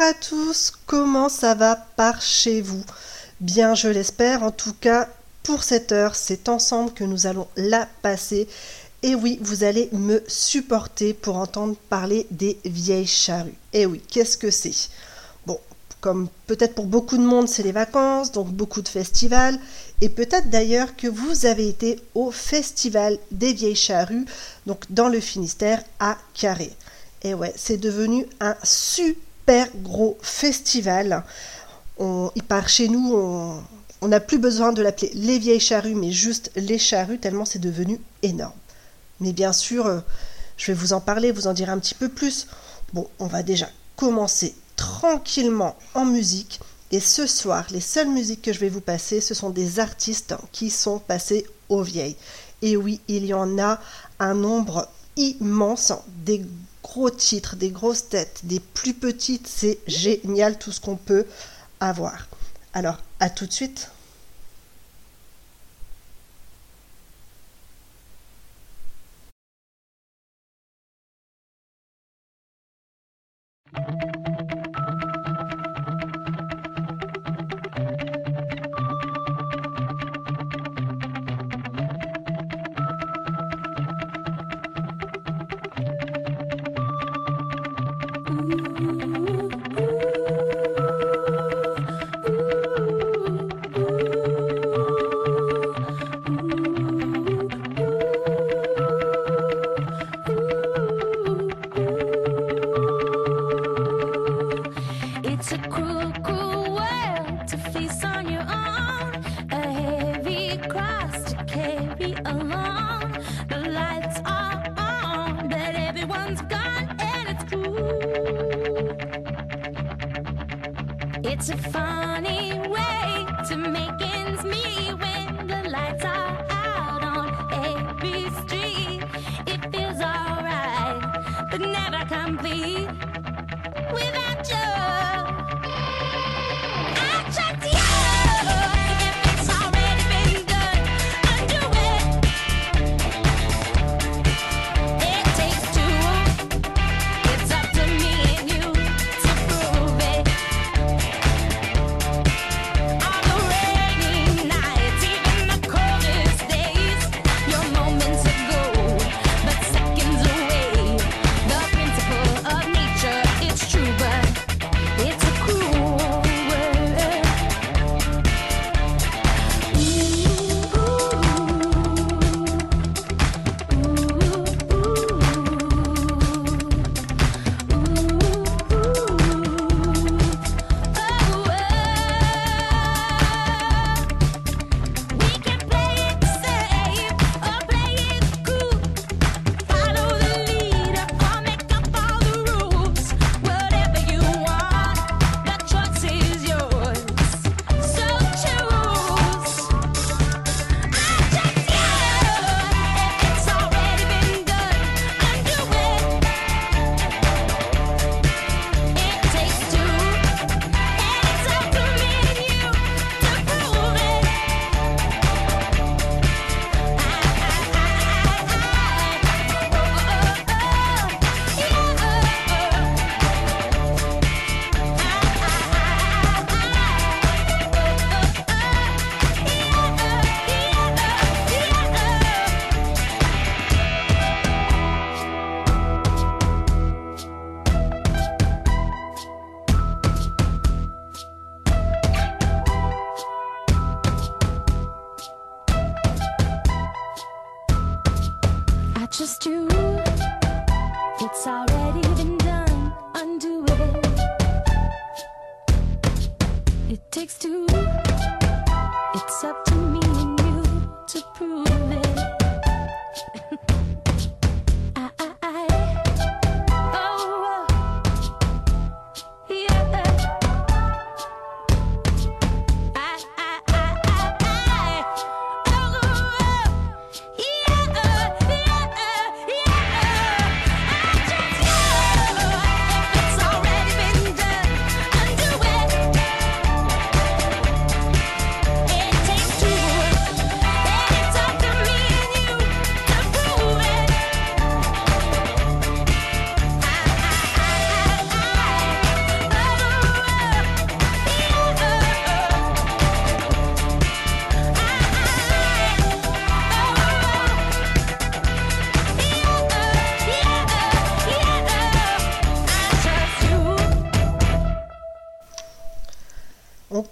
À tous, comment ça va par chez vous? Bien, je l'espère, en tout cas, pour cette heure, c'est ensemble que nous allons la passer. Et oui, vous allez me supporter pour entendre parler des vieilles charrues. Et oui, qu'est-ce que c'est? Bon, comme peut-être pour beaucoup de monde, c'est les vacances, donc beaucoup de festivals. Et peut-être d'ailleurs que vous avez été au festival des vieilles charrues, donc dans le Finistère à Carré. Et ouais, c'est devenu un super gros festival. On, il part chez nous, on on n'a plus besoin de l'appeler les vieilles charrues, mais juste les charrues, tellement c'est devenu énorme. Mais bien sûr, euh, je vais vous en parler, vous en dire un petit peu plus. Bon, on va déjà commencer tranquillement en musique. Et ce soir, les seules musiques que je vais vous passer, ce sont des artistes qui sont passés aux vieilles. Et oui, il y en a un nombre immense, des gros titres, des grosses têtes, des plus petites, c'est génial tout ce qu'on peut avoir. Alors, à tout de suite.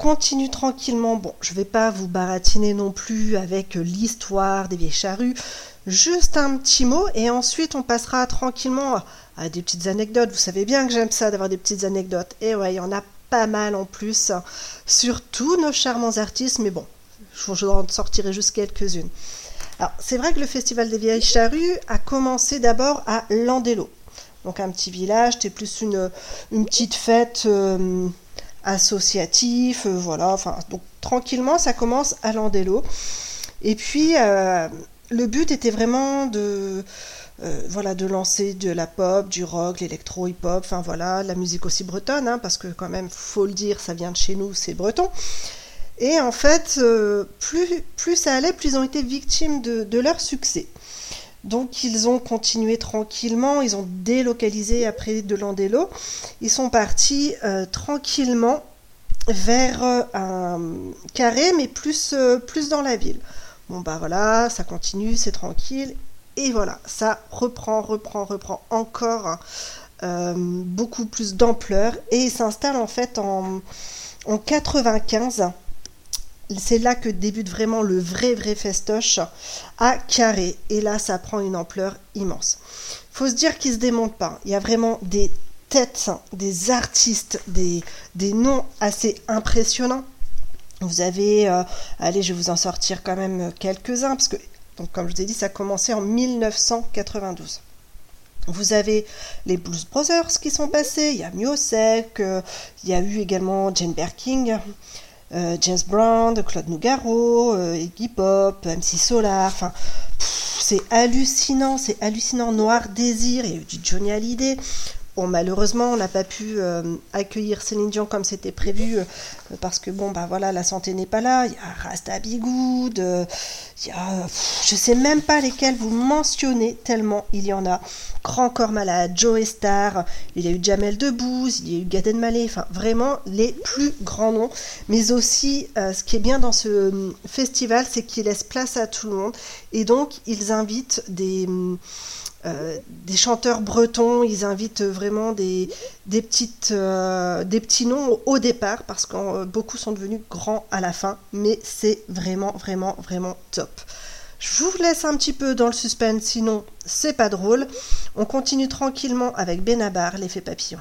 Continue tranquillement. Bon, je vais pas vous baratiner non plus avec l'histoire des vieilles charrues. Juste un petit mot et ensuite on passera tranquillement à- des petites anecdotes. Vous savez bien que j'aime ça d'avoir des petites anecdotes. Et ouais, il y en a pas mal en plus sur tous nos charmants artistes. Mais bon, je en sortirai juste quelques-unes. Alors, c'est vrai que le Festival des Vieilles Charrues a commencé d'abord à Landelo. Donc, un petit village, c'était plus une, une petite fête euh, associative, euh, voilà. Enfin, donc, tranquillement, ça commence à Landelo. Et puis, euh, le but était vraiment de, euh, voilà, de lancer de la pop, du rock, l'électro, hip-hop, enfin voilà, la musique aussi bretonne, hein, parce que quand même, faut le dire, ça vient de chez nous, c'est breton. Et en fait, plus, plus ça allait, plus ils ont été victimes de leur succès. Donc ils ont continué tranquillement, ils ont délocalisé après de Landelo. Ils sont partis euh, tranquillement vers euh, un carré, mais plus, euh, plus dans la ville. Bon bah voilà, ça continue, c'est tranquille. Et voilà, ça reprend, reprend, reprend encore beaucoup plus d'ampleur. Et il s'installe en fait en, en 95 c'est là que débute vraiment le vrai vrai festoche à Carré et là ça prend une ampleur immense. Faut se dire qu'ils se démontent pas. Il y a vraiment des têtes, des artistes, des, des noms assez impressionnants. Vous avez, euh, allez, je vais vous en sortir quand même quelques-uns parce que, donc comme je vous ai dit, ça a commencé en 1992. Vous avez les Blues Brothers qui sont passés, il y a Miosek, euh, il y a eu également Jane Birkin, euh, James Brown, Claude Nougaro, euh, Iggy Pop, MC Solar, enfin c'est hallucinant, c'est hallucinant. Noir Désir, il y a du Johnny Hallyday. Bon, malheureusement, on n'a pas pu euh, accueillir Céline Dion comme c'était prévu euh, parce que bon, bah voilà, la santé n'est pas là. Il y a Rasta Bigoud, euh, il y a, pff, je sais même pas lesquels vous mentionnez tellement il y en a. Grand Corps Malade, Joe Star, il y a eu Jamel Debbouze, il y a eu Gad Elmaleh, enfin vraiment les plus grands noms. Mais aussi, ce qui est bien dans ce euh, festival, c'est qu'il laisse place à tout le monde et donc ils invitent des euh, des chanteurs bretons, ils invitent vraiment des, euh, petits noms au départ parce que euh, beaucoup sont devenus grands à la fin, mais c'est vraiment, vraiment, vraiment top. Je vous laisse un petit peu dans le suspense, sinon c'est pas drôle. On continue tranquillement avec Benabar, l'effet papillon.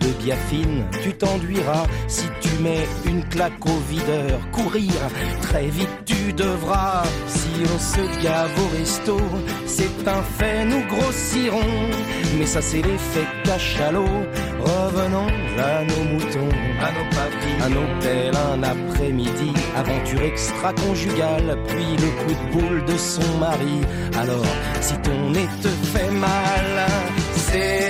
de biafine tu t'enduiras. Si tu mets une claque au videur, courir, très vite tu devras. Si on se gave au resto, c'est un fait, nous grossirons. Mais ça c'est l'effet cachalot. Revenons à nos moutons, à nos papilles, à nos pelles, un après-midi, aventure extra-conjugale, puis le coup de boule de son mari. Alors, si ton nez te fait mal, c'est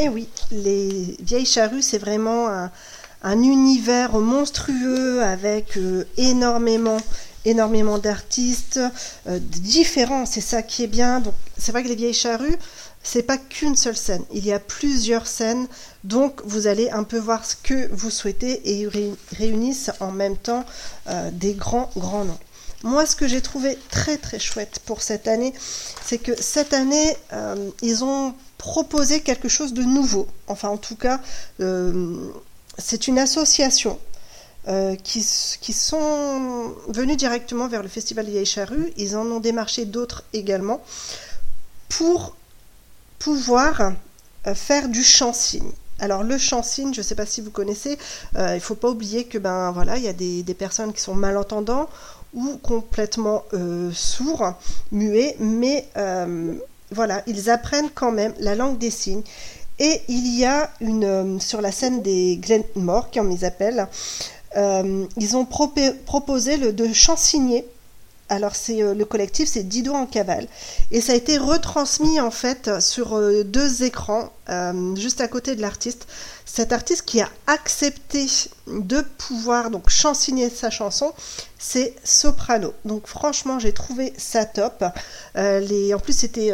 Et oui, les vieilles charrues, c'est vraiment un, un univers monstrueux avec euh, énormément, énormément d'artistes euh, différents. C'est ça qui est bien. Donc, c'est vrai que les vieilles charrues, c'est pas qu'une seule scène. Il y a plusieurs scènes. Donc, vous allez un peu voir ce que vous souhaitez et ils ré- réunissent en même temps euh, des grands, grands noms. Moi, ce que j'ai trouvé très très chouette pour cette année, c'est que cette année, euh, ils ont proposé quelque chose de nouveau. Enfin, en tout cas, euh, c'est une association euh, qui, qui sont venus directement vers le Festival Charrues. Ils en ont démarché d'autres également pour pouvoir faire du chant-signe. Alors le chant-signe, je ne sais pas si vous connaissez, il ne faut pas oublier que ben voilà, il y a des, des personnes qui sont malentendants ou complètement euh, sourds, muets, mais euh, voilà, ils apprennent quand même la langue des signes. Et il y a une euh, sur la scène des Glenmore, comme ils appellent, ils ont proposé le de chansigner. Alors c'est euh, le collectif, c'est Dido en cavale, et ça a été retransmis en fait sur euh, deux écrans euh, juste à côté de l'artiste. Cet artiste qui a accepté de pouvoir donc chansigner sa chanson, c'est Soprano. Donc franchement, j'ai trouvé ça top. Les, en plus, c'était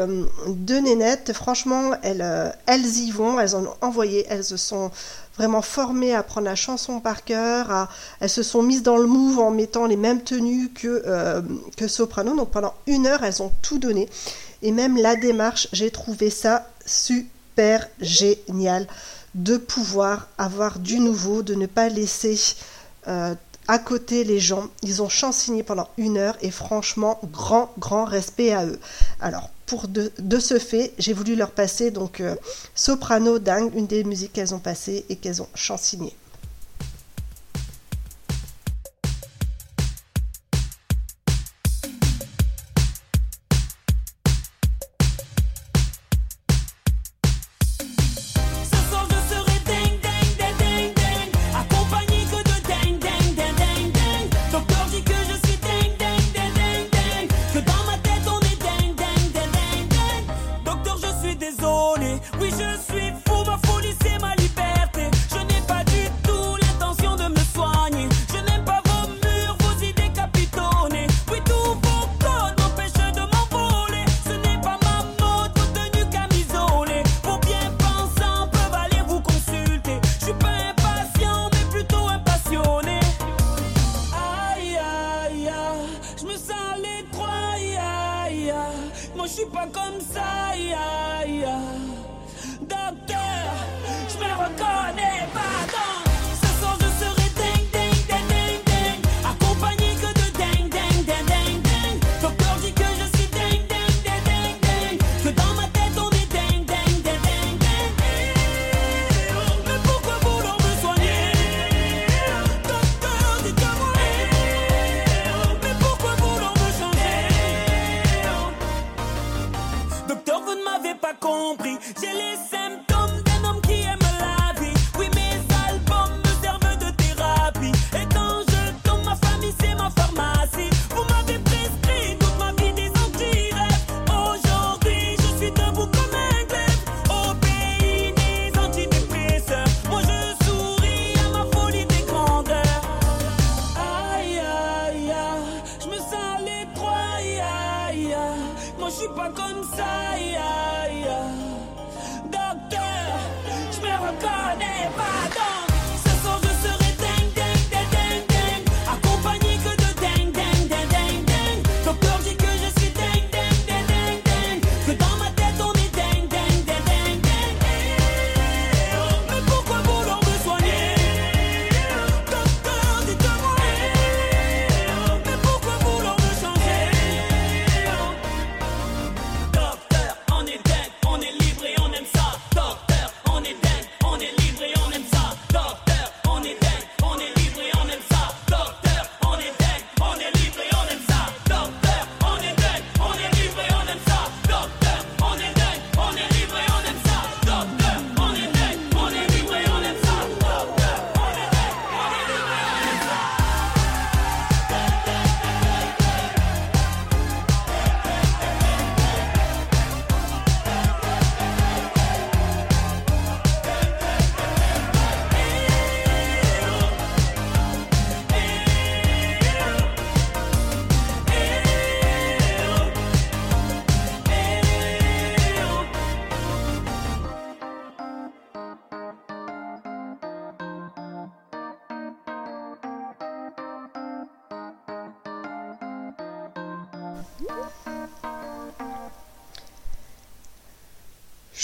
deux nénettes. Franchement, elles, elles y vont. Elles en ont envoyé. Elles se sont vraiment formées à apprendre la chanson par cœur. elles se sont mises dans le move en mettant les mêmes tenues que, euh, que Soprano. Donc pendant une heure, elles ont tout donné. Et même la démarche, j'ai trouvé ça super génial de pouvoir avoir du nouveau, de ne pas laisser euh, à côté les gens. Ils ont chansigné pendant une heure et franchement, grand, grand respect à eux. Alors, pour de, ce fait, j'ai voulu leur passer donc euh, Soprano Dingue, une des musiques qu'elles ont passées et qu'elles ont chansigné.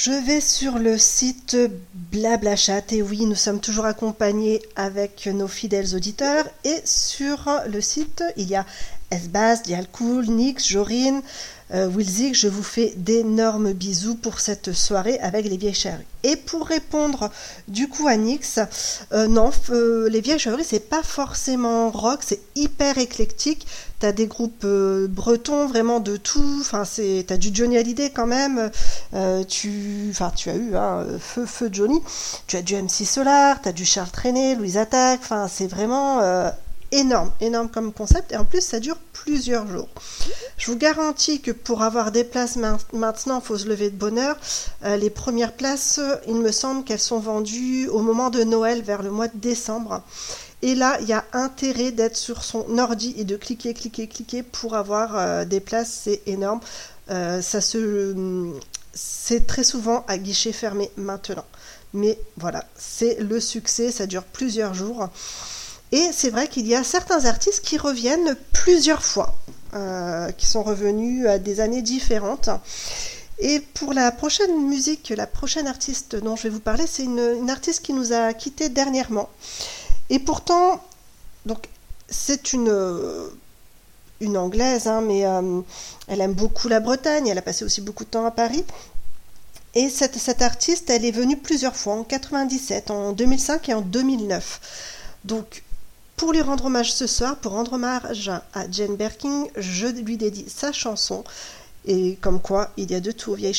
Je vais sur le site Blablachat et oui, nous sommes toujours accompagnés avec nos fidèles auditeurs. Et sur le site, il y a Esbaz, Dialcool, Nix, Jorine, euh, Wilzig, je vous fais d'énormes bisous pour cette soirée avec les vieilles charrues. Et pour répondre du coup à Nix, euh, non, euh, les vieilles charrues, c'est pas forcément rock, c'est hyper éclectique. T'as des groupes euh, bretons, vraiment de tout. Enfin, c'est, t'as du Johnny Hallyday quand même. Tu, enfin, tu as eu hein, feu, feu Johnny. Tu as du MC Solar, t'as du Charles Trenet, Louise Attaque. Enfin, c'est vraiment énorme, énorme comme concept. Et en plus, ça dure plusieurs jours. Je vous garantis que pour avoir des places main- maintenant, il faut se lever de bonne heure. Euh, les premières places, il me semble qu'elles sont vendues au moment de Noël, vers le mois de décembre. Et là, il y a intérêt d'être sur son ordi et de cliquer, cliquer, cliquer pour avoir euh, des places. C'est énorme. Euh, ça se, c'est très souvent à guichet fermé maintenant. Mais voilà, c'est le succès. Ça dure plusieurs jours. Et c'est vrai qu'il y a certains artistes qui reviennent plusieurs fois, euh, qui sont revenus à des années différentes. Et pour la prochaine musique, la prochaine artiste dont je vais vous parler, c'est une, artiste qui nous a quittés dernièrement. Et pourtant, donc, c'est une, une anglaise, hein, mais euh, elle aime beaucoup la Bretagne, elle a passé aussi beaucoup de temps à Paris. Et cette, cette artiste, elle est venue plusieurs fois, en 97, en 2005 et en 2009. Donc, pour lui rendre hommage ce soir, pour rendre hommage à Jane Birkin, je lui dédie sa chanson. Et comme quoi, il y a de tout aux vieilles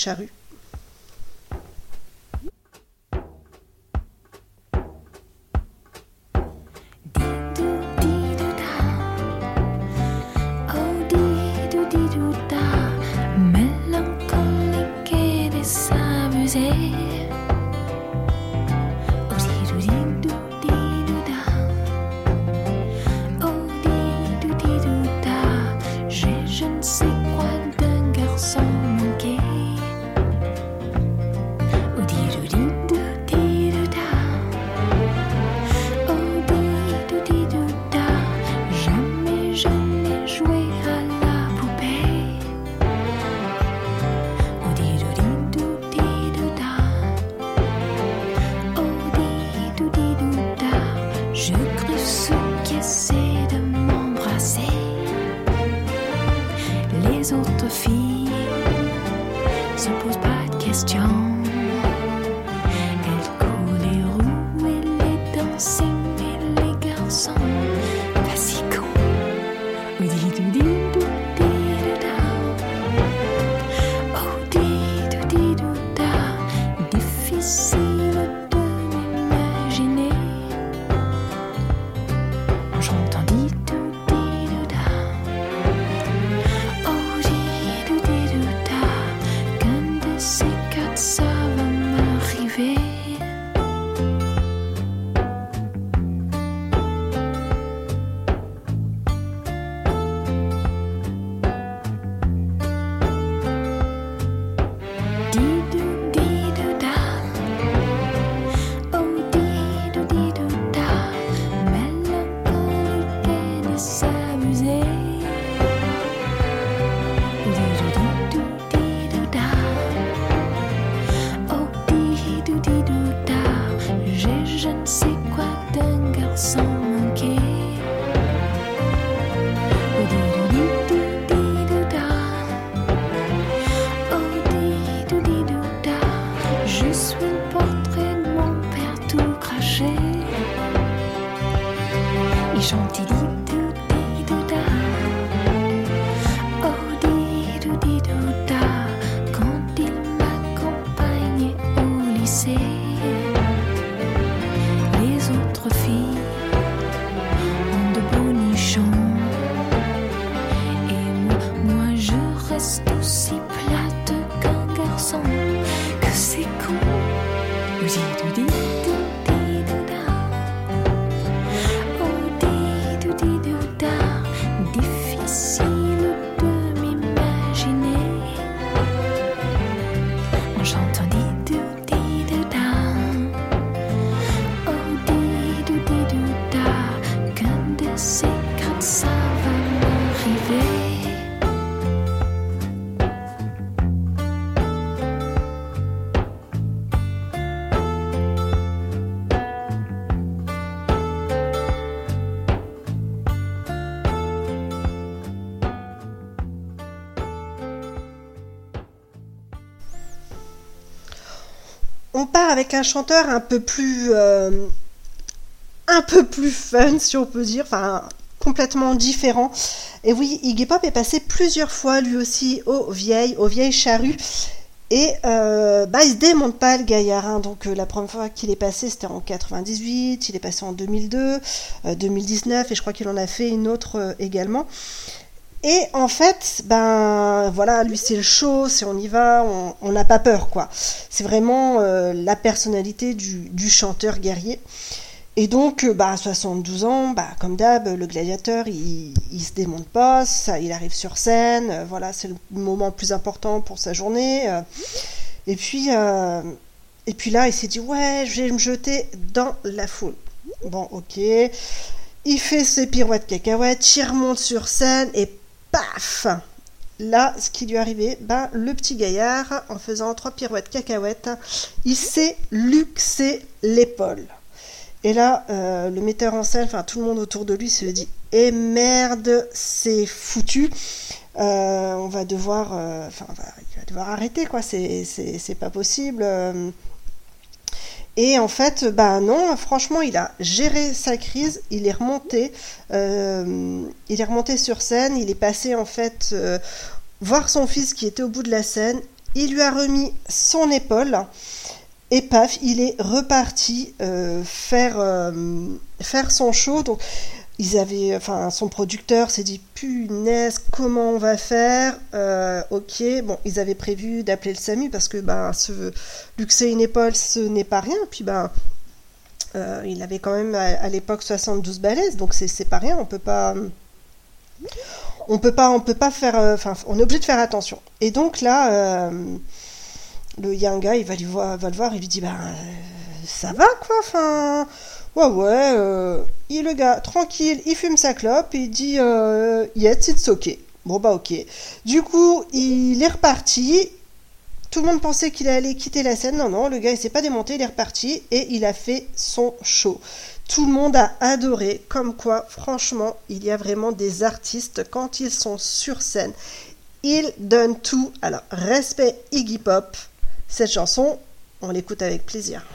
avec un chanteur un peu plus, euh, un peu plus fun, si on peut dire, enfin complètement différent. Et oui, Iggy Pop est passé plusieurs fois lui aussi aux vieilles, aux vieilles charrues. Et euh, bah, il se démonte pas le gaillard. hein. Donc euh, la première fois qu'il est passé, c'était en 98, il est passé en 2002, euh, 2019, et je crois qu'il en a fait une autre euh, également. Et en fait, ben voilà, lui c'est le show, c'est on y va, on- n'a pas peur quoi. C'est vraiment euh, la personnalité du, chanteur guerrier. Et donc, euh, bah, à 72 ans, bah, comme d'hab, le gladiateur, il, se démonte pas, ça, il arrive sur scène, euh, voilà, c'est le moment le plus important pour sa journée. et puis, et puis là, il s'est dit, ouais, je vais me jeter dans la foule. Bon, ok. Il fait ses pirouettes cacahuètes, il remonte sur scène et paf Là, ce qui lui est arrivé, ben, le petit gaillard, en faisant trois pirouettes cacahuètes, il s'est luxé l'épaule. Et là, euh, le metteur en scène, enfin tout le monde autour de lui se dit Eh merde, c'est foutu. Euh, on va devoir, euh, enfin, va- il va devoir arrêter quoi. C'est pas possible. Et en fait, bah non, franchement, il a géré sa crise. Il est remonté, euh, il est remonté sur scène. Il est passé en fait euh, voir son fils qui était au bout de la scène. Il lui a remis son épaule. Et paf, il est reparti euh, faire, son show. Ils avaient, enfin, son producteur s'est dit punaise, comment on va faire? Euh, Ok, bon, ils avaient prévu d'appeler le SAMU parce que ben, se luxer une épaule, ce n'est pas rien. Puis ben, euh, il avait quand même à, l'époque 72 balaises, donc c'est pas rien. On peut pas, on peut pas, on peut pas faire, euh, enfin, on est obligé de faire attention. Et donc là. le, il y a un gars, il va, lui voir, va le voir, il lui dit, euh, ça va quoi, enfin, ouais, ouais, euh, il, le gars, tranquille, il fume sa clope, il dit, euh, yes, it's ok. Bon, bah, ok. Du coup, il est reparti, tout le monde pensait qu'il allait quitter la scène, non, non, le gars, il s'est pas démonté, il est reparti, et il a fait son show. Tout le monde a adoré, comme quoi, franchement, il y a vraiment des artistes, quand ils sont sur scène, ils donnent tout. Alors, respect Iggy Pop. Cette chanson, on l'écoute avec plaisir.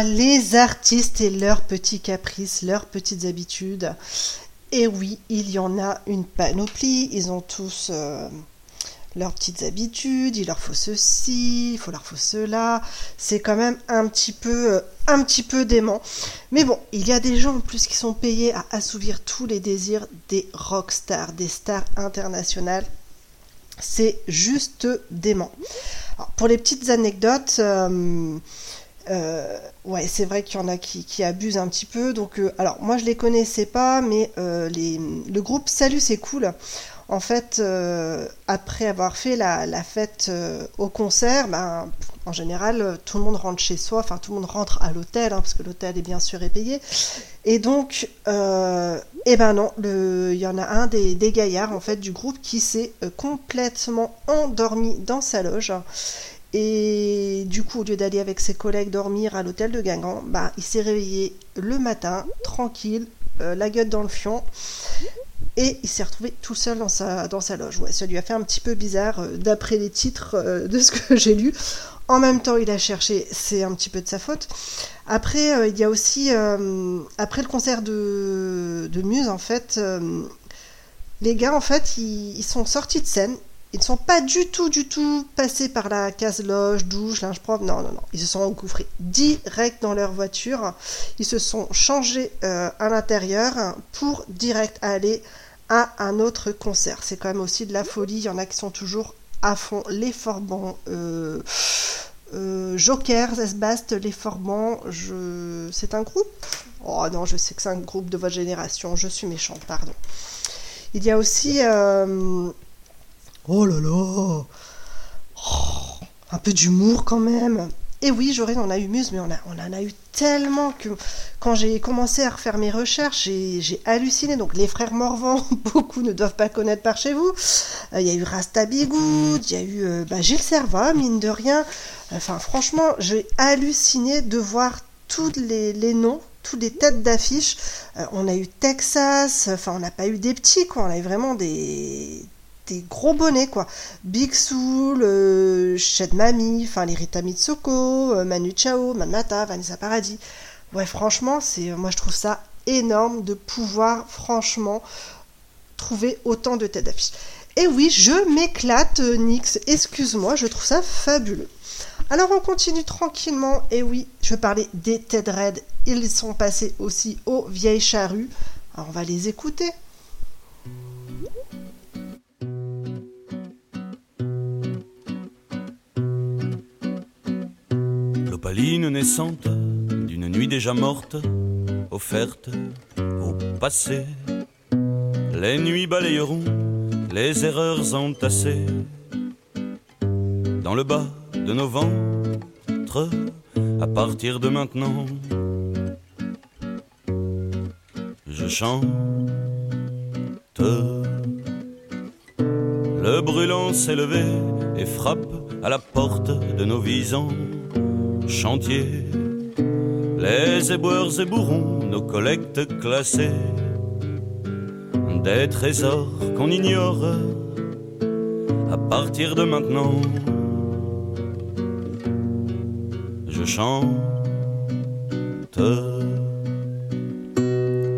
Les artistes et leurs petits caprices, leurs petites habitudes. Et oui, il y en a une panoplie. Ils ont tous euh, leurs petites habitudes. Il leur faut ceci, il faut leur faut cela. C'est quand même un petit peu, euh, un petit peu dément. Mais bon, il y a des gens en plus qui sont payés à assouvir tous les désirs des rockstars, des stars internationales. C'est juste dément. Pour les petites anecdotes, euh, euh, ouais, c'est vrai qu'il y en a qui, abusent un petit peu. Donc, euh, alors moi je les connaissais pas, mais euh, le groupe Salut c'est cool. En fait, euh, après avoir fait la, fête au concert, ben, en général, tout le monde rentre chez soi, enfin tout le monde rentre à l'hôtel, hein, parce que l'hôtel est bien sûr est payé. Et donc, eh ben non, il y en a un des, des gaillards en fait du groupe qui s'est complètement endormi dans sa loge. Et du coup, au lieu d'aller avec ses collègues dormir à l'hôtel de Guingamp, bah, il s'est réveillé le matin, tranquille, euh, la gueule dans le fion, et il s'est retrouvé tout seul dans sa, dans sa loge. Ça lui a fait un petit peu bizarre, euh, d'après les titres euh, de ce que j'ai lu. En même temps, il a cherché, c'est un petit peu de sa faute. Après, il y a aussi, après le concert de, de Muse, en fait, les gars, en fait, ils sont sortis de scène. Ils ne sont pas du tout, du tout passés par la case loge, douche, linge propre. Non, non, non. Ils se sont engouffrés direct dans leur voiture. Ils se sont changés euh, à l'intérieur pour direct aller à un autre concert. C'est quand même aussi de la folie. Il y en a qui sont toujours à fond. Les Forbans, euh, euh, Joker, Zesbast, Les Forbans, je... c'est un groupe? Oh non, je sais que c'est un groupe de votre génération. Je suis méchante, pardon. Il y a aussi... euh, Oh là là Oh, Un peu d'humour quand même. Et oui, j'aurais, on a eu Muse, mais on, a, en a eu tellement que quand j'ai commencé à refaire mes recherches, j'ai halluciné. Donc les frères Morvan, beaucoup ne doivent pas connaître par chez vous. Euh, Il y a eu Rasta Bigoud, il y a eu euh, bah, Gilles Serva, mine de rien. Enfin, franchement, j'ai halluciné de voir tous les, noms, toutes les têtes d'affiche. Euh, on a eu Texas, enfin, on n'a pas eu des petits, quoi. On a eu vraiment des, des gros bonnets, quoi. Big Soul, euh, Ched Mami, enfin, les Mitsoko, euh, Manu Chao, Mamata, Vanessa Paradis. Ouais, franchement, c'est, moi, je trouve ça énorme de pouvoir, franchement, trouver autant de têtes d'affiche. Et oui, je m'éclate, euh, Nix. Excuse-moi, je trouve ça fabuleux. Alors on continue tranquillement. Et oui, je parlais des Ted Red. Ils sont passés aussi aux vieilles charrues. Alors on va les écouter. L'opaline naissante d'une nuit déjà morte, offerte au passé. Les nuits balayeront les erreurs entassées dans le bas de nos ventres à partir de maintenant. Je chante. Le brûlant s'est levé et frappe à la porte de nos visants chantiers. Les éboueurs éboueront nos collectes classées des trésors qu'on ignore à partir de maintenant. Je chante.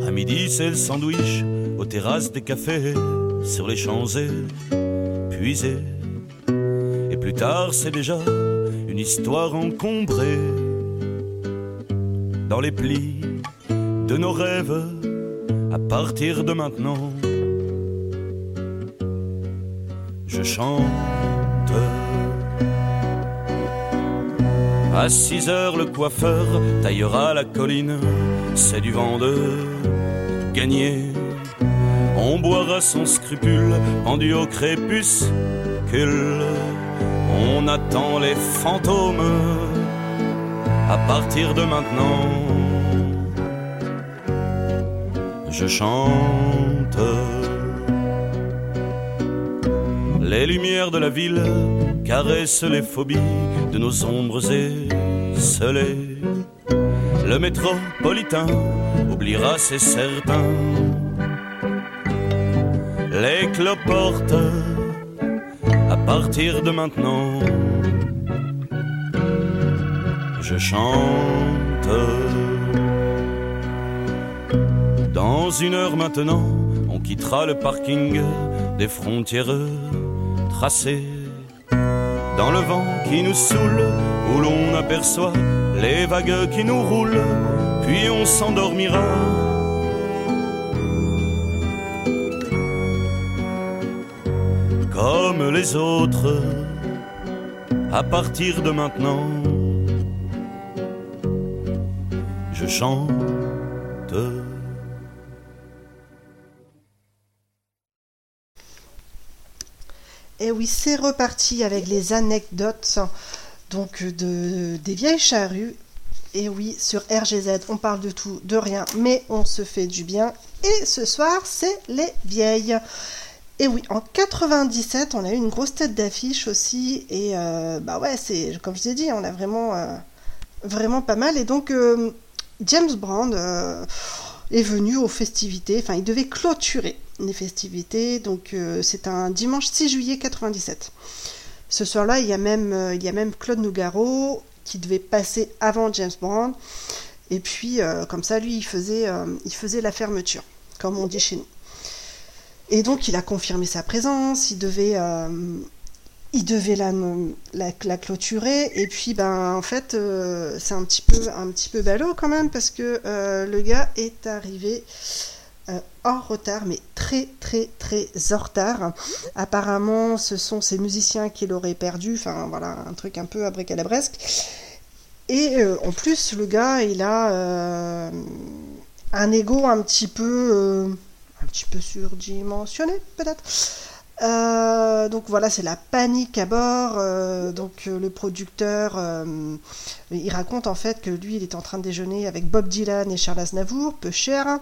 À midi, c'est le sandwich aux terrasses des cafés sur les champs épuisés. Et plus tard, c'est déjà une histoire encombrée dans les plis de nos rêves à partir de maintenant. Je chante. À 6 heures, le coiffeur taillera la colline. C'est du vent de gagner. On boira son scrupule pendu au crépuscule. On attend les fantômes à partir de maintenant. Je chante. Les lumières de la ville caressent les phobies de nos ombres esselées. Le métropolitain oubliera, c'est certain. Les cloportes à partir de maintenant. je chante. Dans une heure maintenant, on quittera le parking des frontières tracées. Dans le vent qui nous saoule, où l'on aperçoit les vagues qui nous roulent, puis on s'endormira. Les autres, à partir de maintenant, je chante. Et oui, c'est reparti avec les anecdotes donc de, des vieilles charrues. Et oui, sur RGZ, on parle de tout, de rien, mais on se fait du bien. Et ce soir, c'est les vieilles. Et oui, en 97, on a eu une grosse tête d'affiche aussi. Et euh, bah ouais, c'est comme je vous ai dit, on a vraiment, euh, vraiment pas mal. Et donc, euh, James Brand est venu aux festivités. Enfin, il devait clôturer les festivités. Donc, c'est un dimanche 6 juillet 97. Ce soir-là, il y a même, il y a même Claude Nougaro qui devait passer avant James Brand. Et puis, comme ça, lui, il faisait, il faisait la fermeture, comme on dit chez nous. Et donc, il a confirmé sa présence. Il devait, euh, il devait la, la, clôturer. Et puis, ben, en fait, euh, c'est un petit peu, un petit peu ballot quand même parce que euh, le gars est arrivé en retard, mais très très très en retard. Apparemment, ce sont ces musiciens qui l'auraient perdu. Enfin, voilà, un truc un peu abracadabresque. Et en plus, le gars, il a un ego un petit peu, un petit peu surdimensionné, peut-être. Euh, donc voilà, c'est la panique à bord. Euh, donc euh, le producteur, il raconte en fait que lui, il est en train de déjeuner avec Bob Dylan et Charles Aznavour, peu cher.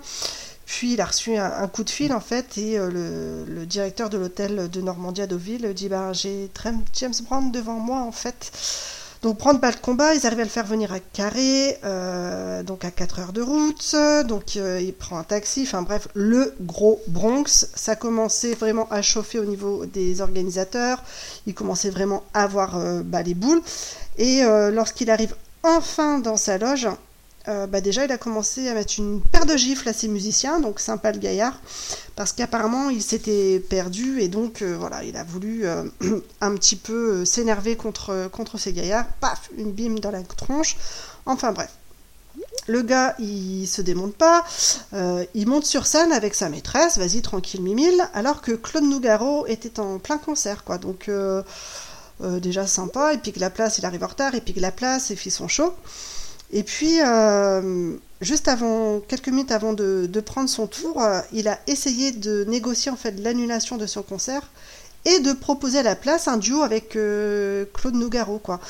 Puis il a reçu un, coup de fil en fait et le, directeur de l'hôtel de Normandie à Deauville dit bah j'ai James Brown devant moi en fait. Donc prendre pas le combat, ils arrivent à le faire venir à Carré, euh, donc à 4 heures de route, donc euh, il prend un taxi, enfin bref, le gros Bronx, ça commençait vraiment à chauffer au niveau des organisateurs, il commençait vraiment à avoir euh, bah, les boules, et euh, lorsqu'il arrive enfin dans sa loge, euh, bah déjà il a commencé à mettre une paire de gifles à ses musiciens, donc sympa le gaillard, parce qu'apparemment il s'était perdu et donc euh, voilà, il a voulu euh, un petit peu s'énerver contre, contre ces gaillards, paf, une bime dans la tronche, enfin bref. Le gars, il se démonte pas, il monte sur scène avec sa maîtresse, vas-y tranquille mimile, alors que Claude Nougaro était en plein concert, quoi. Donc déjà sympa, il pique la place, il arrive en retard, il pique la place, et fait son show. Et puis, euh, juste avant, quelques minutes avant de, prendre son tour, euh, il a essayé de négocier en fait l'annulation de son concert et de proposer à la place un duo avec euh, Claude Nougaro. Quoi.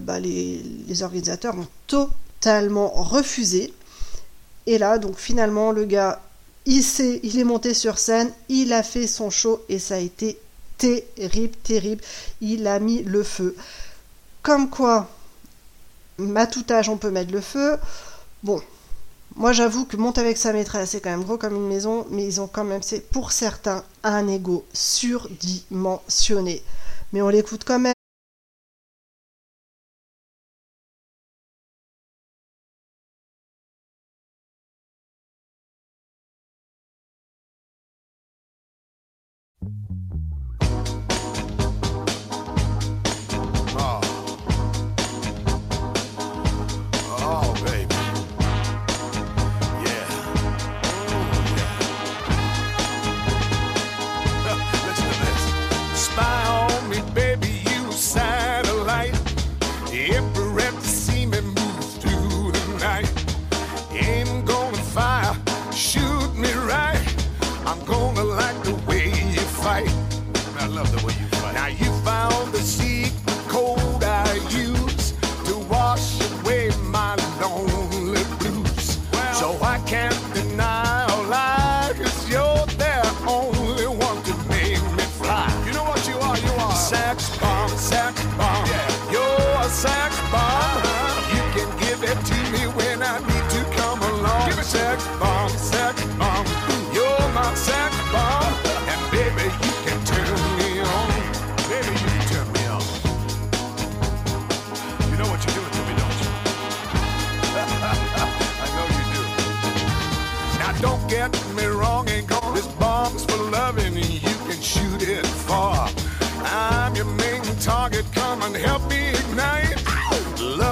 Bah, les, les organisateurs ont totalement refusé. Et là, donc finalement, le gars, il, il est monté sur scène, il a fait son show et ça a été terrible, terrible. Il a mis le feu. Comme quoi, à tout âge, on peut mettre le feu. Bon, moi j'avoue que monter avec sa maîtresse, c'est quand même gros comme une maison, mais ils ont quand même, c'est pour certains, un ego surdimensionné. Mais on l'écoute quand même.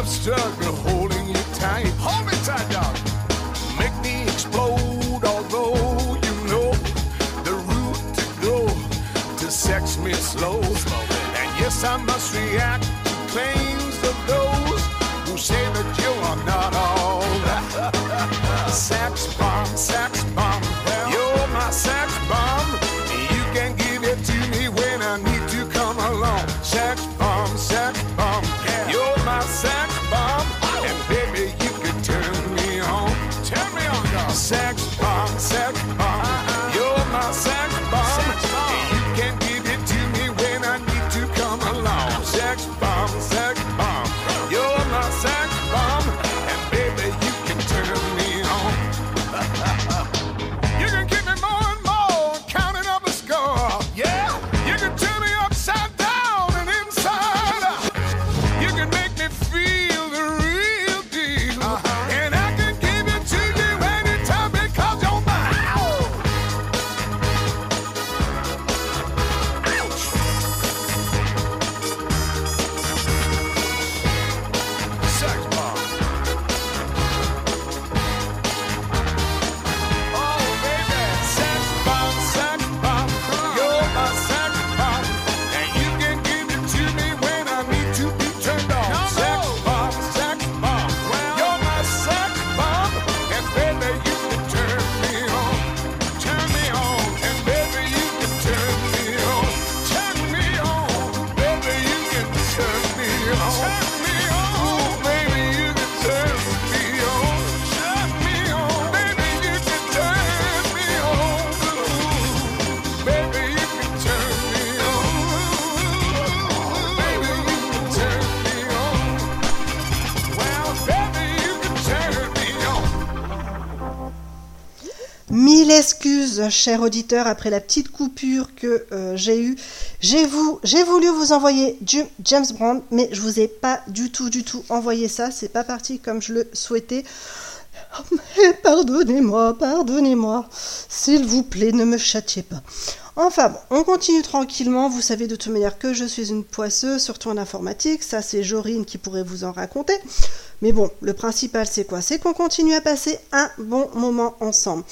Struggle holding you tight. Hold me tight, dog. Make me explode, although you know the route to go to sex me slow. And yes, I must react to claims of those who say that you are not all that. Sex bomb, sex bomb, excuses, chers auditeurs, après la petite coupure que euh, j'ai eue. J'ai vous, j'ai voulu vous envoyer du James Brown, mais je vous ai pas du tout, du tout envoyé ça. C'est pas parti comme je le souhaitais. Oh, pardonnez-moi, pardonnez-moi. S'il vous plaît, ne me châtiez pas. Enfin bon, on continue tranquillement. Vous savez de toute manière que je suis une poisseuse, surtout en informatique. Ça, c'est Jorine qui pourrait vous en raconter. Mais bon, le principal, c'est quoi? C'est qu'on continue à passer un bon moment ensemble.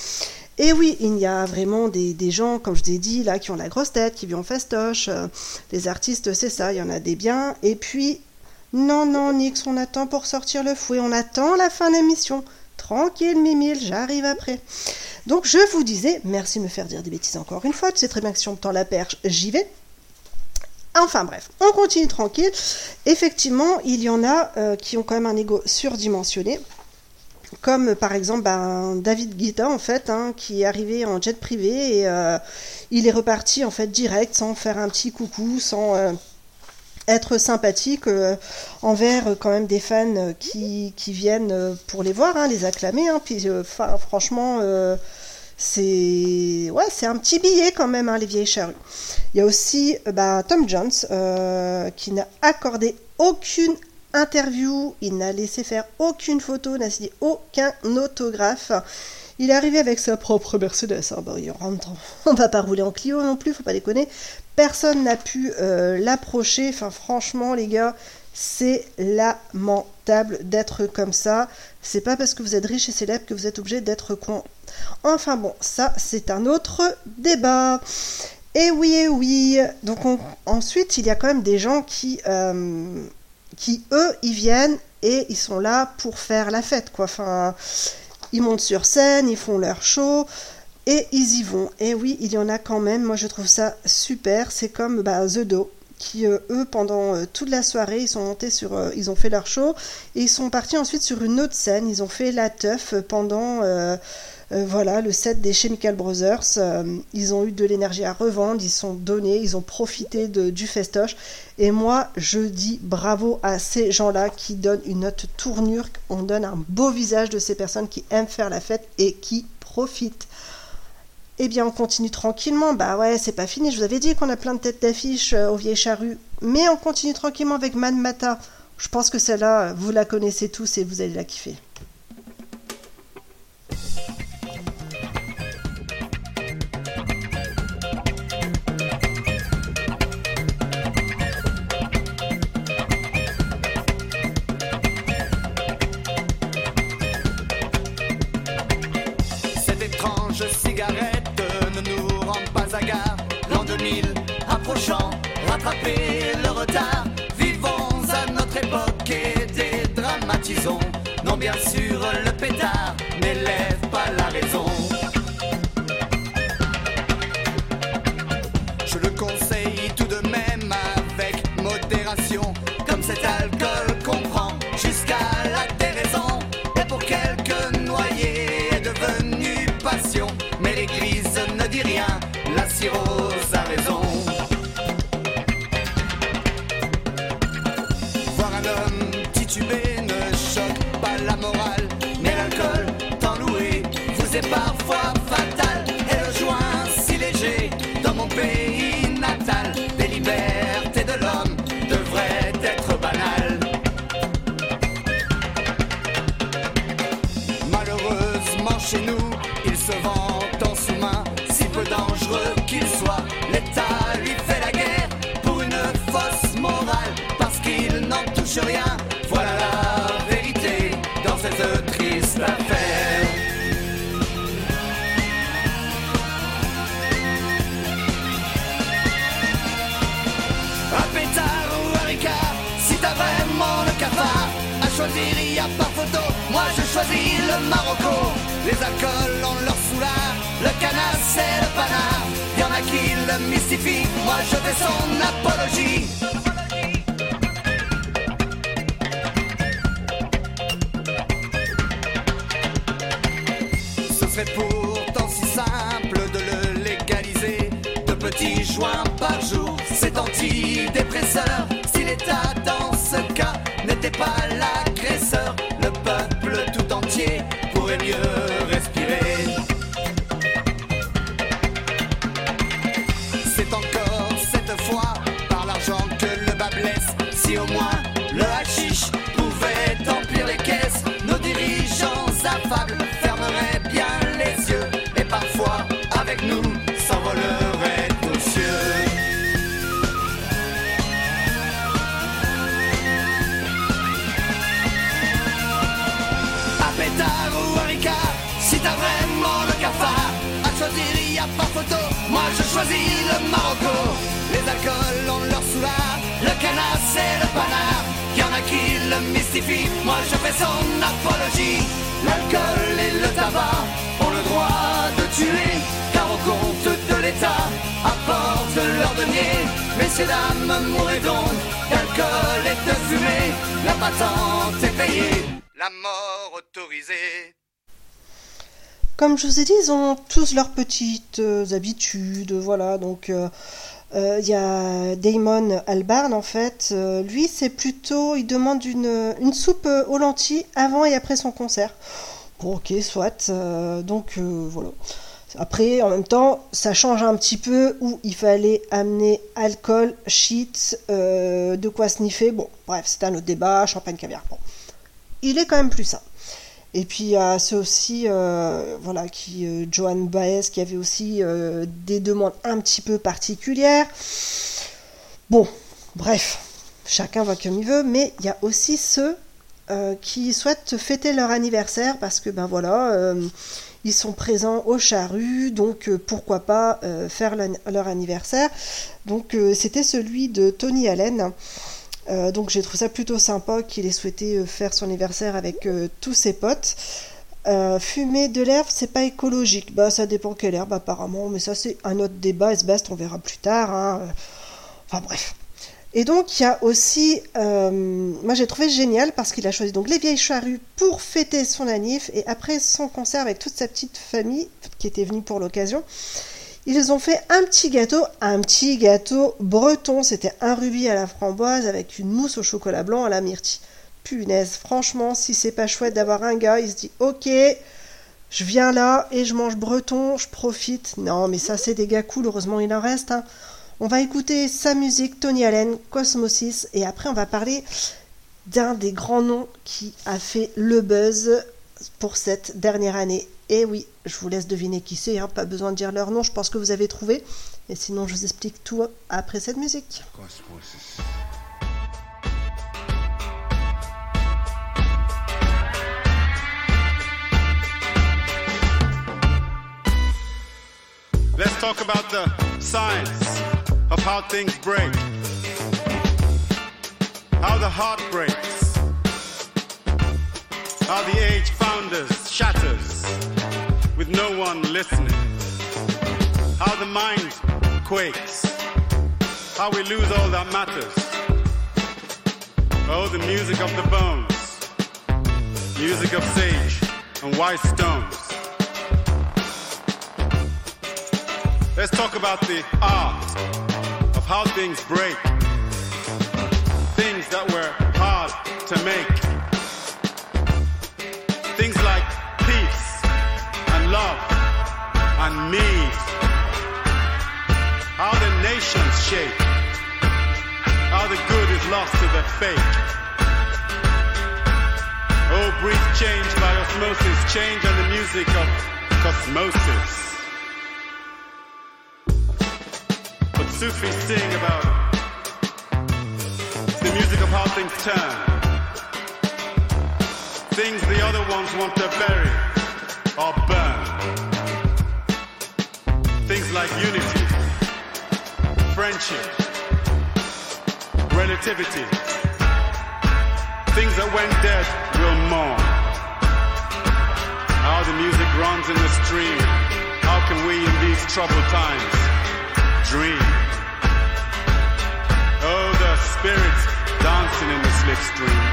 Et oui, il y a vraiment des, gens, comme je vous ai dit, là, qui ont la grosse tête, qui vivent en festoche. Euh, les artistes, c'est ça, il y en a des biens. Et puis, non, non, Nix, on attend pour sortir le fouet. On attend la fin de l'émission. Tranquille, Mimile, j'arrive après. Donc, je vous disais, merci de me faire dire des bêtises encore une fois. Tu sais très bien que si on tend la perche, j'y vais. Enfin bref, on continue tranquille. Effectivement, il y en a euh, qui ont quand même un ego surdimensionné. Comme par exemple ben, David Guetta en fait, hein, qui est arrivé en jet privé et euh, il est reparti en fait direct sans faire un petit coucou, sans euh, être sympathique euh, envers quand même des fans qui, viennent pour les voir, hein, les acclamer. hein. Puis franchement, c'est ouais, c'est un petit billet quand même, les vieilles charrues. Il y a aussi bah, Tom Jones qui n'a accordé aucune interview, il n'a laissé faire aucune photo, n'a signé aucun autographe. Il est arrivé avec sa propre Mercedes. Bon, il rentre, on va pas rouler en Clio non plus, faut pas déconner. Personne n'a pu euh, l'approcher. Enfin, franchement, les gars, c'est lamentable d'être comme ça. C'est pas parce que vous êtes riche et célèbre que vous êtes obligé d'être con. Enfin bon, ça, c'est un autre débat. Et oui, et oui. Donc on- ensuite, il y a quand même des gens qui, euh, qui eux, ils viennent et ils sont là pour faire la fête, quoi. Enfin, ils montent sur scène, ils font leur show et ils y vont. Et oui, il y en a quand même. Moi, je trouve ça super. C'est comme bah, The Do qui euh, eux pendant euh, toute la soirée ils sont montés sur euh, ils ont fait leur show et ils sont partis ensuite sur une autre scène ils ont fait la teuf pendant voilà le set des Chemical Brothers Euh, ils ont eu de l'énergie à revendre ils sont donnés ils ont profité du festoche et moi je dis bravo à ces gens là qui donnent une autre tournure on donne un beau visage de ces personnes qui aiment faire la fête et qui profitent eh bien, on continue tranquillement. Bah ouais, c'est pas fini. Je vous avais dit qu'on a plein de têtes d'affiche euh, au Vieilles Charrues. Mais on continue tranquillement avec Man Mata. Je pense que celle-là, euh, vous la connaissez tous et vous allez la kiffer. Rattraper le retard. Vivons à notre époque et dédramatisons. Non, bien sûr, le pétard pas photo. Moi je choisis le Marocco. Les alcools ont leur soulard, le canard c'est le panard. Y en a qui le mystifient, moi je fais son apologie. L'alcool et le tabac ont le droit de tuer, car au compte de l'État apportent leur denier. Messieurs, dames, mourrez donc d'alcool et de fumée. La patente est payée, la mort autorisée. Comme je vous ai dit, ils ont tous leurs petites euh, habitudes, voilà. Donc, euh, euh, il y a Damon Albarn, en fait. Lui, c'est plutôt, il demande une, soupe aux lentilles avant et après son concert. Bon, ok, soit. donc, voilà. Après, en même temps, ça change un petit peu où il fallait amener alcool, shit, de quoi sniffer. Bon, bref, c'est un autre débat, champagne caviar. Bon. Il est quand même plus ça. Et puis il y a ceux aussi, euh, voilà, qui euh, Baez qui avait aussi euh, des demandes un petit peu particulières. Bon, bref, chacun va comme il veut, mais il y a aussi ceux euh, qui souhaitent fêter leur anniversaire parce que ben voilà, euh, ils sont présents au charru, donc euh, pourquoi pas euh, faire leur anniversaire. Donc euh, c'était celui de Tony Allen. Euh, donc j'ai trouvé ça plutôt sympa qu'il ait souhaité euh, faire son anniversaire avec euh, tous ses potes. Fumer de l'herbe, c'est pas écologique. Bah ça dépend quelle herbe apparemment, mais ça c'est un autre débat. Et ce best, on verra plus tard. hein. Enfin bref. Et donc il y a aussi, moi j'ai trouvé génial parce qu'il a choisi donc les vieilles charrues pour fêter son anniv et après son concert avec toute sa petite famille qui était venue pour l'occasion. Ils ont fait un petit gâteau, un petit gâteau breton. C'était un rubis à la framboise avec une mousse au chocolat blanc à la myrtille. Punaise, franchement, si c'est pas chouette d'avoir un gars, il se dit Ok, je viens là et je mange breton, je profite. Non, mais ça, c'est des gars cool, heureusement il en reste. hein. On va écouter sa musique, Tony Allen, Cosmosis, et après on va parler d'un des grands noms qui a fait le buzz pour cette dernière année. Et oui, je vous laisse deviner qui c'est, hein, pas besoin de dire leur nom, je pense que vous avez trouvé. Et sinon, je vous explique tout après cette musique. Let's talk about the science of how things break. How the heart breaks. How the age founders shatters with no one listening. How the mind quakes. How we lose all that matters. Oh, the music of the bones. Music of sage and white stones. Let's talk about the art of how things break. Things that were hard to make. Nations shake. How the good is lost to the fake. Oh, breathe change by osmosis, change and the music of cosmosis. What Sufis sing about the music of how things turn. Things the other ones want to bury or burn. Things like unity, friendship, relativity. Things that went dead will mourn. How the music runs in the stream. How can we in these troubled times dream? Oh, the spirits dancing in the slipstream.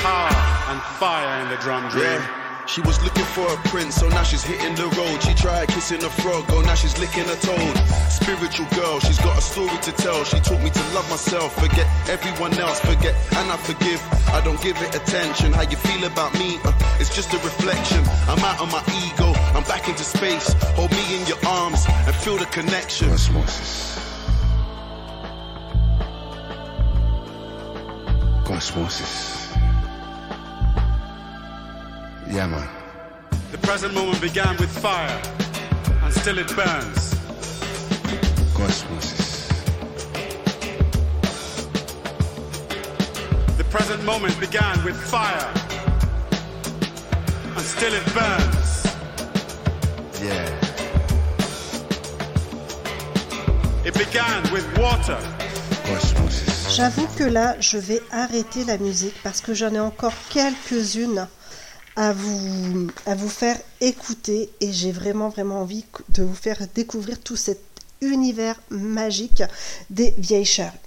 Power and fire in the drum dream. Yeah. She was looking for a prince, so now she's hitting the road. She tried kissing a frog, oh now she's licking a toad. Spiritual girl, she's got a story to tell. She taught me to love myself, forget everyone else, forget and I forgive. I don't give it attention. How you feel about me? Uh, it's just a reflection. I'm out of my ego, I'm back into space. Hold me in your arms and feel the connection. Cosmosis. Cosmosis. Yeah, man. The present moment began with fire, and still it burns. Cosmosis. The present moment began with fire, and still it burns. Yeah. It began with water. J'avoue que là, je vais arrêter la musique parce que j'en ai encore quelques-unes à vous, à vous faire écouter et j'ai vraiment vraiment envie de vous faire découvrir tout cet univers magique des vieilles charrues.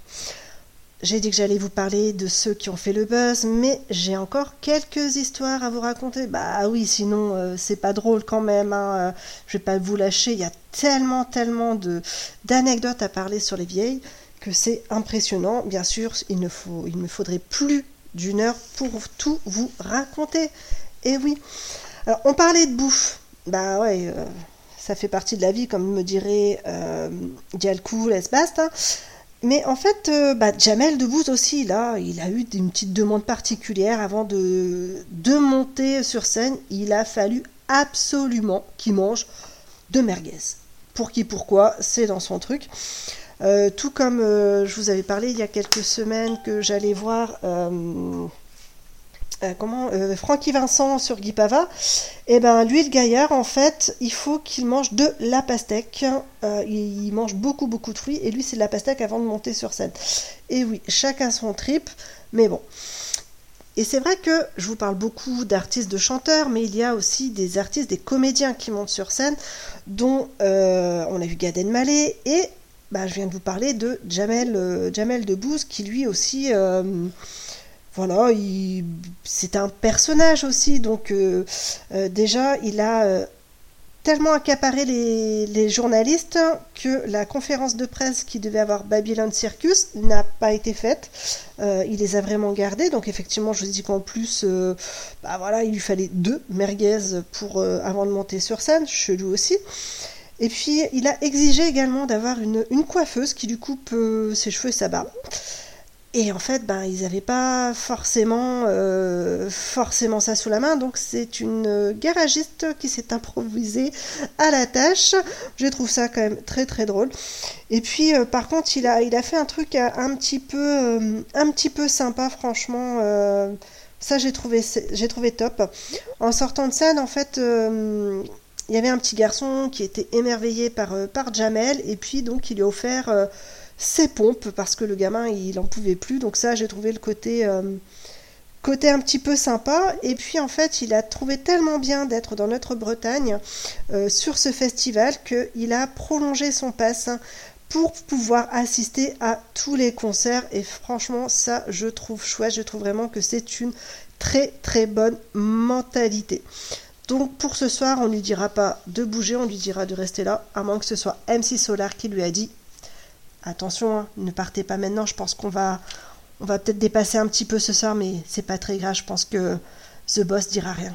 J'ai dit que j'allais vous parler de ceux qui ont fait le buzz, mais j'ai encore quelques histoires à vous raconter. Bah oui, sinon euh, c'est pas drôle quand même. Hein. euh, Je vais pas vous lâcher. Il y a tellement, tellement de d'anecdotes à parler sur les vieilles que c'est impressionnant. Bien sûr, il ne faut, il me faudrait plus d'une heure pour tout vous raconter. Et oui. Alors, on parlait de bouffe. Bah ouais, euh, ça fait partie de la vie, comme me dirait euh, Dialcou, Lesbast. hein. Mais en fait, euh, bah, Jamel aussi, là, il a eu une petite demande particulière avant de, de monter sur scène. Il a fallu absolument qu'il mange de merguez. Pour qui, pourquoi, c'est dans son truc. Euh, tout comme euh, je vous avais parlé il y a quelques semaines que j'allais voir euh, comment euh, Francky Vincent sur Guy Pava, et ben lui le gaillard en fait il faut qu'il mange de la pastèque. Euh, il mange beaucoup beaucoup de fruits et lui c'est de la pastèque avant de monter sur scène. Et oui, chacun son trip, mais bon. Et c'est vrai que je vous parle beaucoup d'artistes, de chanteurs, mais il y a aussi des artistes, des comédiens qui montent sur scène, dont on a vu Gad Elmaleh et bah, je viens de vous parler de Jamel, Jamel Debbouze qui lui aussi, voilà, il- c'est un personnage aussi. Donc euh, euh, déjà, il a euh, tellement accaparé les, journalistes que la conférence de presse qui devait avoir Babylon Circus n'a pas été faite. Il les a vraiment gardés. Donc effectivement, je vous dis qu'en plus, bah voilà, il lui fallait deux merguez pour avant de monter sur scène. Chelou aussi. Et puis, il a exigé également d'avoir une, une coiffeuse qui lui coupe ses cheveux et sa barbe. Et en fait, ben, ils n'avaient pas forcément, euh, forcément ça sous la main. Donc, c'est une euh, garagiste qui s'est improvisée à la tâche. Je trouve ça quand même très très drôle. Et puis, euh, par contre, il a, fait un truc un petit peu, un petit peu sympa, franchement. ça, j'ai trouvé, j'ai trouvé top. En sortant de scène, en fait, il y avait un petit garçon qui était émerveillé par, par Jamel. Et puis, donc, il lui a offert. Ses pompes parce que le gamin il en pouvait plus. Donc ça j'ai trouvé le côté euh, côté un petit peu sympa. Et puis en fait il a trouvé tellement bien d'être dans notre Bretagne euh, sur ce festival qu'il a prolongé son pass pour pouvoir assister à tous les concerts. Et franchement ça je trouve chouette. Je trouve vraiment que c'est une très très bonne mentalité. Donc pour ce soir, on lui dira pas de bouger, on lui dira de rester là, à moins que ce soit MC Solar qui lui a dit attention, hein, ne partez pas maintenant. Je pense qu'on va, on va peut-être dépasser un petit peu ce soir, mais c'est pas très grave. Je pense que The Boss dira rien.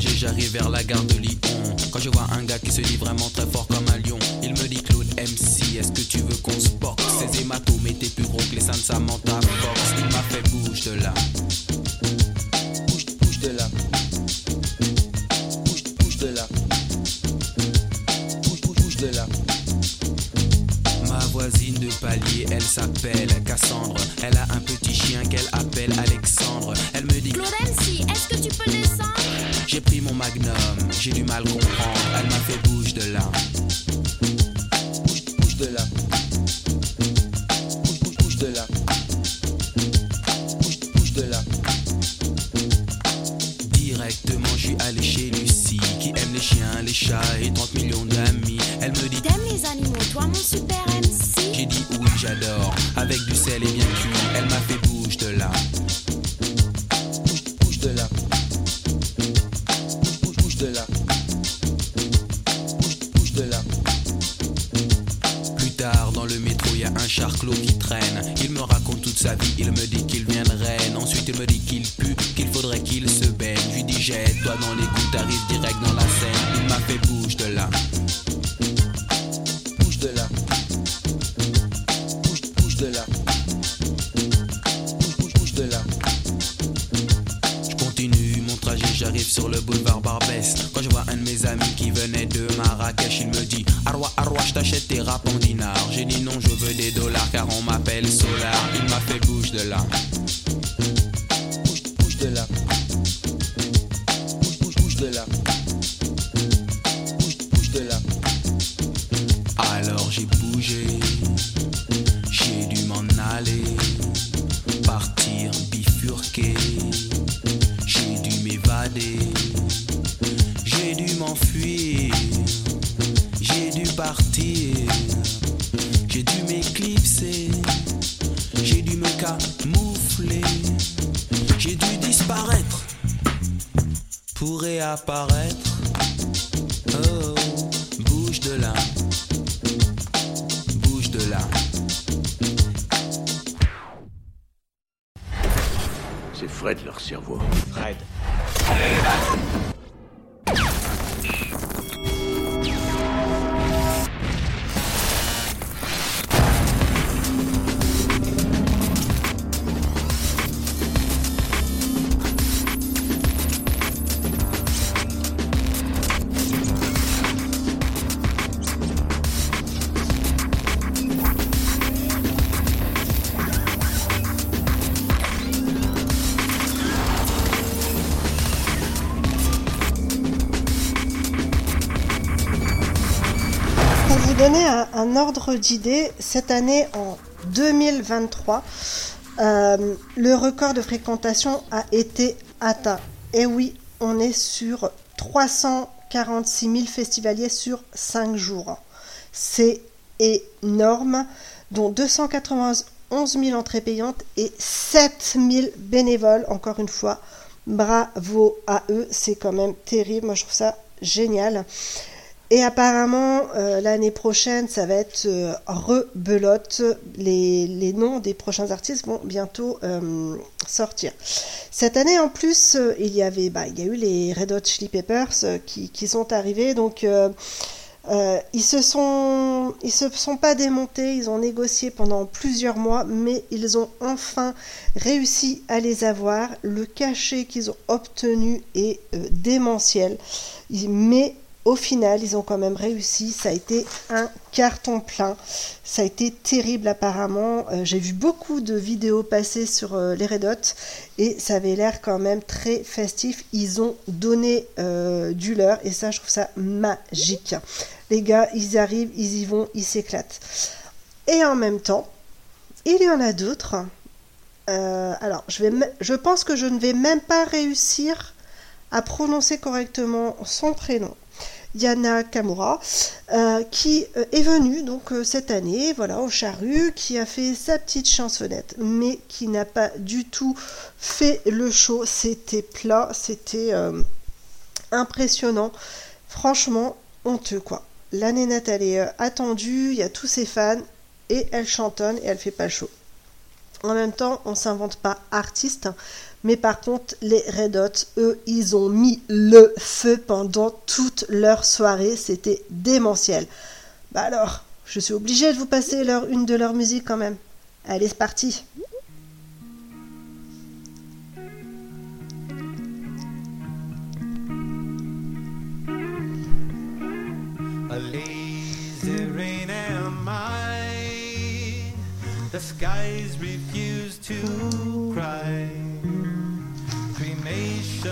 J'arrive vers la gare de Lyon. Quand je vois un gars qui se dit vraiment très fort comme un lion, il me dit Claude MC, est-ce que tu veux qu'on se boxe? Ces hématomes étaient plus gros que les seins de Samantha Fox. Il m'a fait bouge de là. Bouge, bouge de là. Bouge, bouge de là. Bouge, bouge, bouge de là. Ma voisine de palier, elle s'appelle Cassandre. Elle a un petit chien qu'elle appelle Alexandre. J'ai du mal comprendre. Elle m'a fait bouge de là. C'est Fred leur cerveau. Fred. Ordre d'idée, cette année en 2023, euh, le record de fréquentation a été atteint. Et oui, on est sur 346 000 festivaliers sur 5 jours. C'est énorme, dont 291 000 entrées payantes et 7 000 bénévoles, encore une fois. Bravo à eux, c'est quand même terrible. Moi, je trouve ça génial. Et apparemment, euh, l'année prochaine, ça va être euh, rebelote. Les, les noms des prochains artistes vont bientôt euh, sortir. Cette année, en plus, il y avait, bah, il y a eu les Red Hot Chili Peppers qui, qui sont arrivés. Donc, ils se sont, ils se sont pas démontés. Ils ont négocié pendant plusieurs mois, mais ils ont enfin réussi à les avoir. Le cachet qu'ils ont obtenu est démentiel. Mais au final, ils ont quand même réussi. Ça a été un carton plein. Ça a été terrible apparemment. Euh, J'ai vu beaucoup de vidéos passer sur euh, les Red Hot et ça avait l'air quand même très festif. Ils ont donné euh, du leur et ça, je trouve ça magique. Les gars, ils arrivent, ils y vont, ils s'éclatent. Et en même temps, il y en a d'autres. Alors, je, je pense que je ne vais même pas réussir à prononcer correctement son prénom. Yana Kamura, euh, qui euh, est venue donc euh, cette année, voilà, au Charru, qui a fait sa petite chansonnette, mais qui n'a pas du tout fait le show. C'était plat, c'était impressionnant, franchement honteux quoi. L'année Natale est attendue, il y a tous ses fans et elle chantonne et elle fait pas le show. En même temps, on s'invente pas artiste, mais par contre, les Red Hot, eux, ils ont mis le feu pendant toute leur soirée. C'était démentiel. Bah alors, je suis obligée de vous passer leur, une de leurs musiques quand même. Allez, c'est parti. The skies refuse to cry.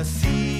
The secret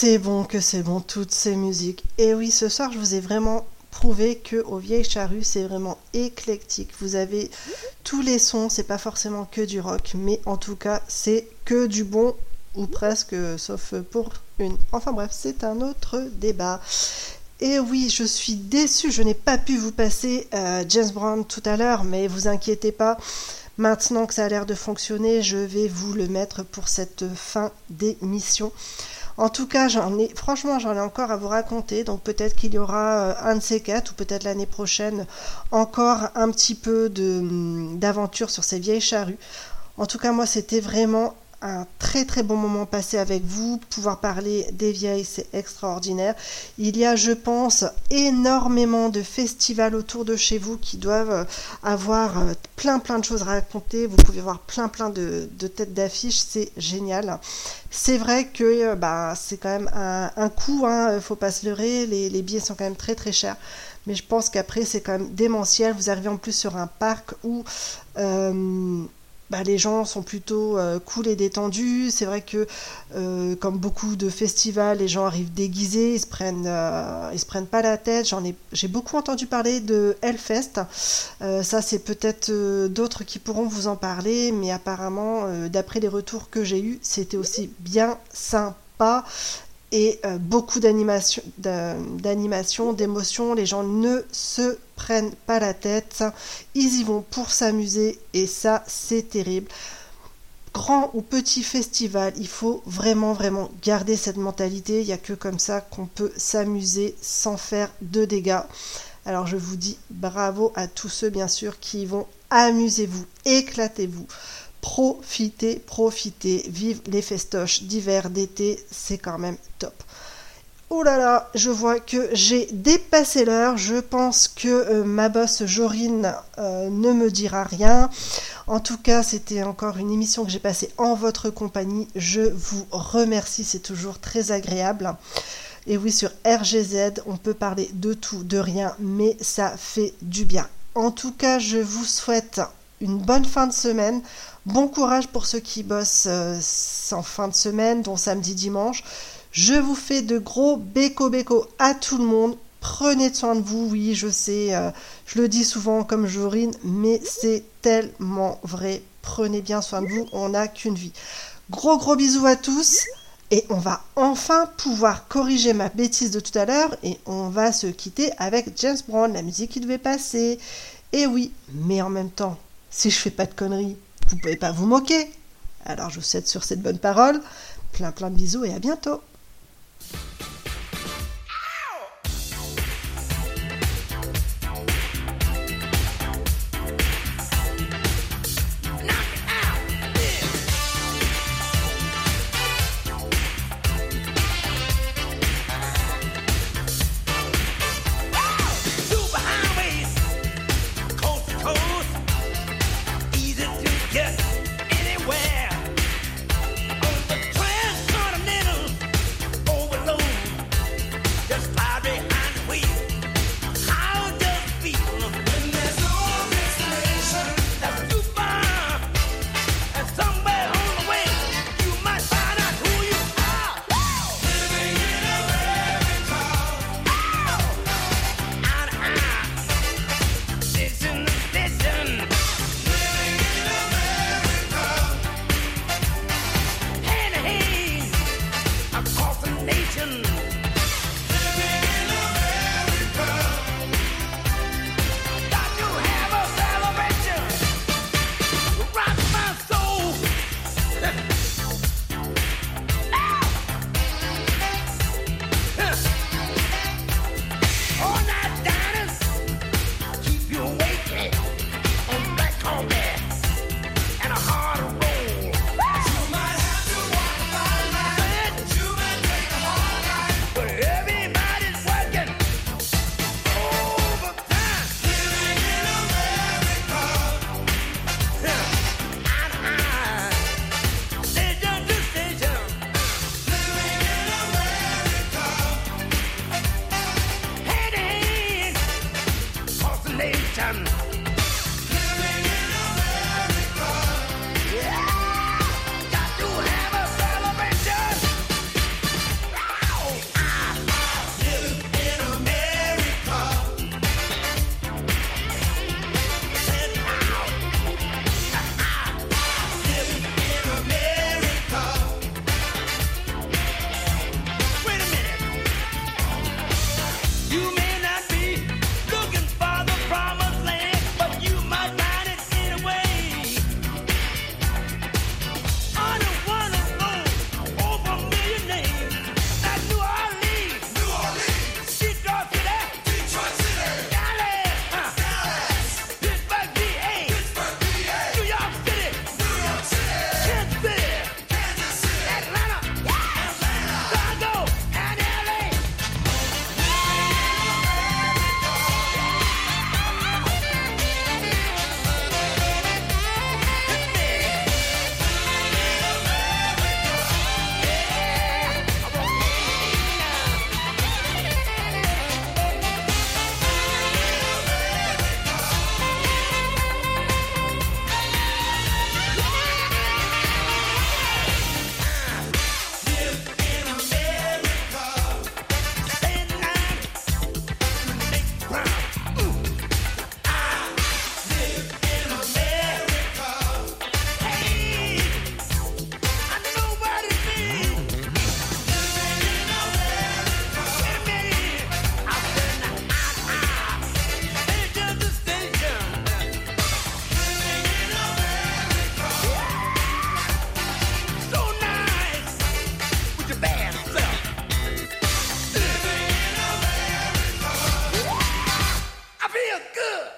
C'est bon, que c'est bon, toutes ces musiques. Et oui, ce soir, je vous ai vraiment prouvé que au Vieilles Charrues, c'est vraiment éclectique. Vous avez tous les sons, c'est pas forcément que du rock, mais en tout cas, c'est que du bon, ou presque, sauf pour une. Enfin bref, c'est un autre débat. Et oui, je suis déçue, je n'ai pas pu vous passer euh, James Brown tout à l'heure, mais vous inquiétez pas. Maintenant que ça a l'air de fonctionner, je vais vous le mettre pour cette fin d'émission. En tout cas, franchement, j'en ai encore à vous raconter. Donc peut-être qu'il y aura euh, un de ces quatre, ou peut-être l'année prochaine, encore un petit peu de, hum, d'aventure sur ces vieilles charrues. En tout cas, moi, c'était vraiment un très très bon moment passé avec vous. Pouvoir parler des vieilles, c'est extraordinaire. Il y a, je pense, énormément de festivals autour de chez vous qui doivent euh, avoir euh, plein plein de choses à raconter. Vous pouvez voir plein plein de, têtes d'affiches, c'est génial. C'est vrai que euh, bah, c'est quand même un, un coût, hein, faut pas se leurrer, les, billets sont quand même très très chers. Mais je pense qu'après c'est quand même démentiel. Vous arrivez en plus sur un parc où bah, les gens sont plutôt euh, cool et détendus. C'est vrai que, euh, comme beaucoup de festivals, les gens arrivent déguisés, ils se prennent, euh, se prennent pas la tête. J'en ai, j'ai beaucoup entendu parler de Hellfest. Ça, c'est peut-être d'autres qui pourront vous en parler, mais apparemment, d'après les retours que j'ai eus, c'était aussi bien sympa et euh, beaucoup d'animation, d'a- d'animation, d'émotion. Les gens ne se prennent pas la tête. Ils y vont pour s'amuser et ça, c'est terrible. Grand ou petit festival, il faut vraiment, vraiment garder cette mentalité. Il n'y a que comme ça qu'on peut s'amuser sans faire de dégâts. Alors je vous dis bravo à tous ceux, bien sûr, qui y vont. Amusez-vous, éclatez-vous. Profitez, profitez, vive les festoches d'hiver, d'été, c'est quand même top. Oh là là, je vois que j'ai dépassé l'heure. Je pense que euh, ma boss Jorine euh, ne me dira rien. En tout cas, c'était encore une émission que j'ai passée en votre compagnie. Je vous remercie, c'est toujours très agréable. Et oui, sur RGZ, on peut parler de tout, de rien, mais ça fait du bien. En tout cas, je vous souhaite une bonne fin de semaine. Bon courage pour ceux qui bossent euh, en fin de semaine, dont samedi, dimanche. Je vous fais de gros béco béco à tout le monde. Prenez soin de vous, oui, je sais, euh, je le dis souvent comme Jorine, mais c'est tellement vrai. Prenez bien soin de vous, on n'a qu'une vie. Gros gros bisous à tous. Et on va enfin pouvoir corriger ma bêtise de tout à l'heure et on va se quitter avec James Brown, la musique qui devait passer. Et oui, mais en même temps, si je fais pas de conneries, vous pouvez pas vous moquer. Alors je vous souhaite sur cette bonne parole plein plein de bisous et à bientôt.